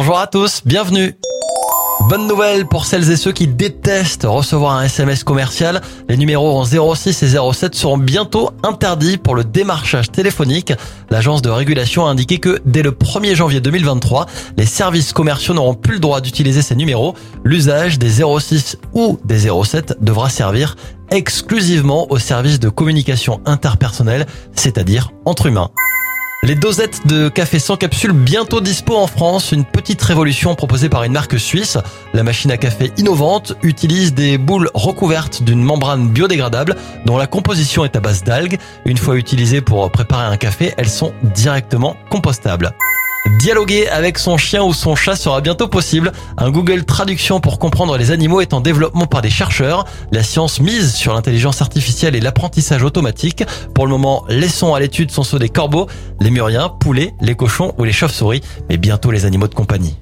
Bonjour à tous, bienvenue. Bonne nouvelle pour celles et ceux qui détestent recevoir un SMS commercial. Les numéros en 06 et 07 seront bientôt interdits pour le démarchage téléphonique. L'agence de régulation a indiqué que dès le 1er janvier 2023, les services commerciaux n'auront plus le droit d'utiliser ces numéros. L'usage des 06 ou des 07 devra servir exclusivement aux services de communication interpersonnelle, c'est-à-dire entre humains. Les dosettes de café sans capsule bientôt dispo en France, une petite révolution proposée par une marque suisse. La machine à café innovante utilise des boules recouvertes d'une membrane biodégradable dont la composition est à base d'algues. Une fois utilisées pour préparer un café, elles sont directement compostables. Dialoguer avec son chien ou son chat sera bientôt possible. Un Google Traduction pour comprendre les animaux est en développement par des chercheurs. La science mise sur l'intelligence artificielle et l'apprentissage automatique. Pour le moment, les sons à l'étude sont ceux des corbeaux, les muriens, poulets, les cochons ou les chauves-souris, mais bientôt les animaux de compagnie.